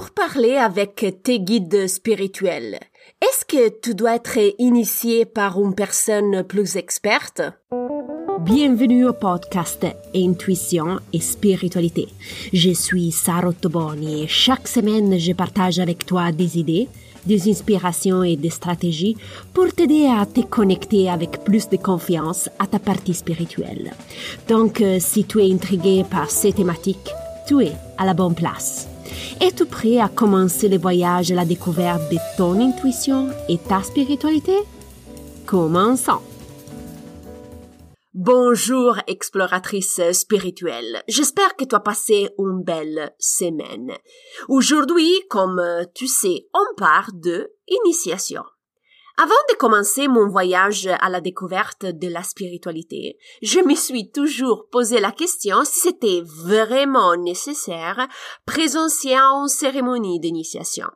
pour parler avec tes guides spirituels, est-ce que tu dois être initié par une personne plus experte? Bienvenue au podcast Intuition et Spiritualité. Je suis Sarah Toboni et chaque semaine je partage avec toi des idées, des inspirations et des stratégies pour t'aider à te connecter avec plus de confiance à ta partie spirituelle. Donc, euh, si tu es intrigué par ces thématiques, tu es à la bonne place. Es-tu prêt à commencer le voyage à la découverte de ton intuition et ta spiritualité? Commençons! Bonjour exploratrice spirituelle. J'espère que tu as passé une belle semaine. Aujourd'hui, comme tu sais, on part de initiation. Avant de commencer mon voyage à la découverte de la spiritualité, je me suis toujours posé la question si c'était vraiment nécessaire présentiel en cérémonie d'initiation.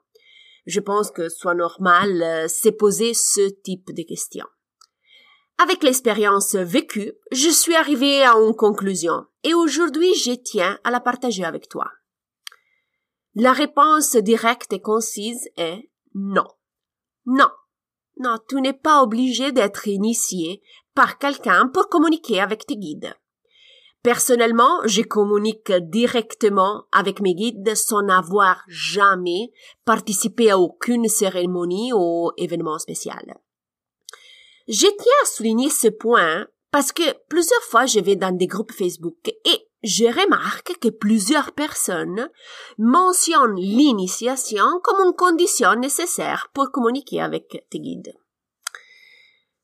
Je pense que soit normal, euh, c'est poser ce type de questions. Avec l'expérience vécue, je suis arrivée à une conclusion et aujourd'hui je tiens à la partager avec toi. La réponse directe et concise est non. Non, non, tu n'es pas obligé d'être initié par quelqu'un pour communiquer avec tes guides. Personnellement, je communique directement avec mes guides sans avoir jamais participé à aucune cérémonie ou événement spécial. Je tiens à souligner ce point parce que plusieurs fois je vais dans des groupes Facebook et je remarque que plusieurs personnes mentionnent l'initiation comme une condition nécessaire pour communiquer avec tes guides.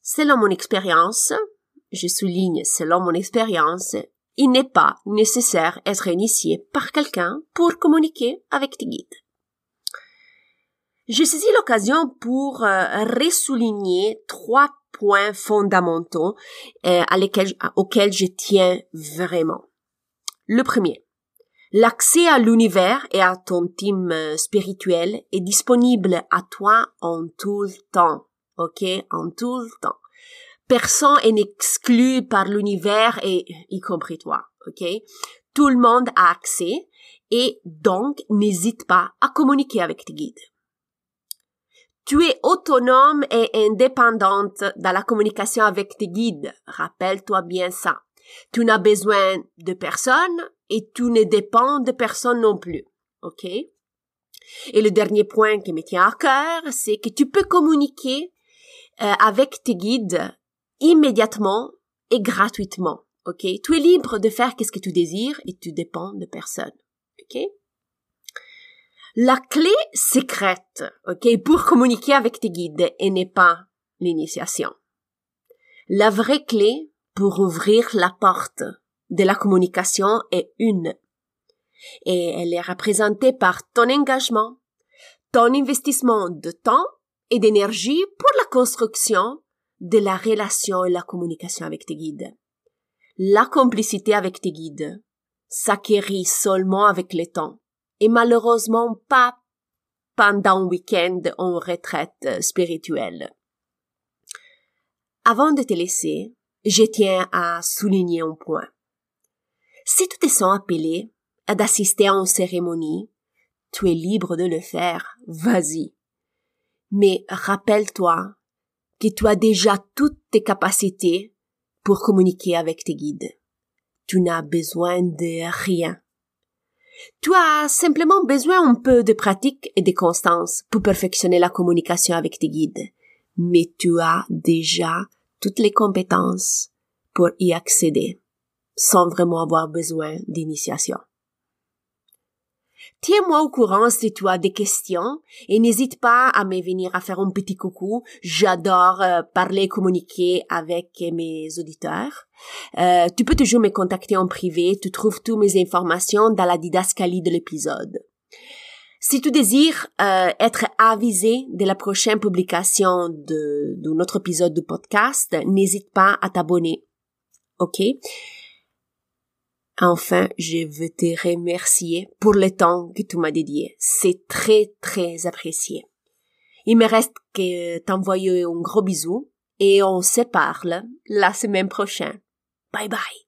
Selon mon expérience, je souligne selon mon expérience, il n'est pas nécessaire d'être initié par quelqu'un pour communiquer avec tes guides. Je saisis l'occasion pour euh, ressouligner trois points fondamentaux euh, auxquels je tiens vraiment. Le premier, l'accès à l'univers et à ton team euh, spirituel est disponible à toi en tout le temps. Ok, en tout temps. Personne n'est exclu par l'univers et y compris toi. Ok, tout le monde a accès et donc n'hésite pas à communiquer avec tes guides. Tu es autonome et indépendante dans la communication avec tes guides. Rappelle-toi bien ça. Tu n'as besoin de personne et tu ne dépends de personne non plus. OK? Et le dernier point qui me tient à cœur, c'est que tu peux communiquer euh, avec tes guides immédiatement et gratuitement. OK? Tu es libre de faire ce que tu désires et tu dépends de personne. OK? La clé secrète, OK, pour communiquer avec tes guides et n'est pas l'initiation. La vraie clé pour ouvrir la porte de la communication est une. Et elle est représentée par ton engagement, ton investissement de temps et d'énergie pour la construction de la relation et la communication avec tes guides. La complicité avec tes guides s'acquérit seulement avec le temps et malheureusement pas pendant un week-end en retraite spirituelle. Avant de te laisser, je tiens à souligner un point. Si tu te sens appelé à d'assister à une cérémonie, tu es libre de le faire, vas-y. Mais rappelle-toi que tu as déjà toutes tes capacités pour communiquer avec tes guides. Tu n'as besoin de rien. Tu as simplement besoin un peu de pratique et de constance pour perfectionner la communication avec tes guides. Mais tu as déjà toutes les compétences pour y accéder sans vraiment avoir besoin d'initiation. Tiens-moi au courant si tu as des questions et n'hésite pas à me venir à faire un petit coucou. J'adore euh, parler communiquer avec mes auditeurs. Euh, tu peux toujours me contacter en privé. Tu trouves toutes mes informations dans la didascalie de l'épisode. Si tu désires euh, être avisé de la prochaine publication de, de notre épisode du podcast, n'hésite pas à t'abonner. OK? Enfin, je veux te remercier pour le temps que tu m'as dédié. C'est très, très apprécié. Il me reste que t'envoyer un gros bisou et on se parle la semaine prochaine. Bye bye.